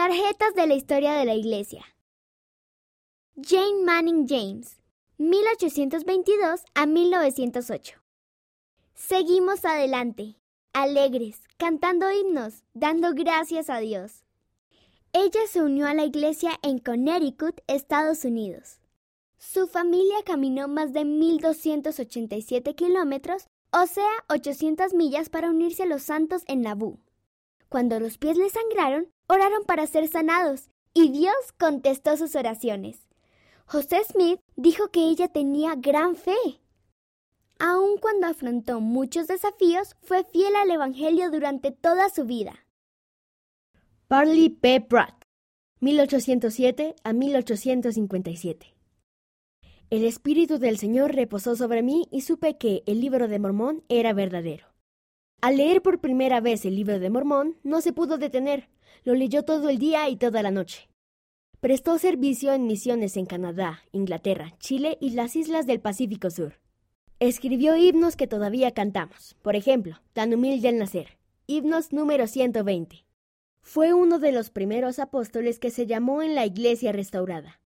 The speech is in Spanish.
Tarjetas de la historia de la Iglesia. Jane Manning James, 1822 a 1908. Seguimos adelante, alegres, cantando himnos, dando gracias a Dios. Ella se unió a la iglesia en Connecticut, Estados Unidos. Su familia caminó más de 1.287 kilómetros, o sea, 800 millas para unirse a los santos en Nabú. Cuando los pies le sangraron, oraron para ser sanados, y Dios contestó sus oraciones. José Smith dijo que ella tenía gran fe. Aun cuando afrontó muchos desafíos, fue fiel al Evangelio durante toda su vida. Parley P. Pratt, 1807 a 1857. El Espíritu del Señor reposó sobre mí y supe que el libro de Mormón era verdadero. Al leer por primera vez el libro de Mormón, no se pudo detener, lo leyó todo el día y toda la noche. Prestó servicio en misiones en Canadá, Inglaterra, Chile y las islas del Pacífico Sur. Escribió himnos que todavía cantamos, por ejemplo, Tan humilde al nacer, himnos número 120. Fue uno de los primeros apóstoles que se llamó en la Iglesia restaurada.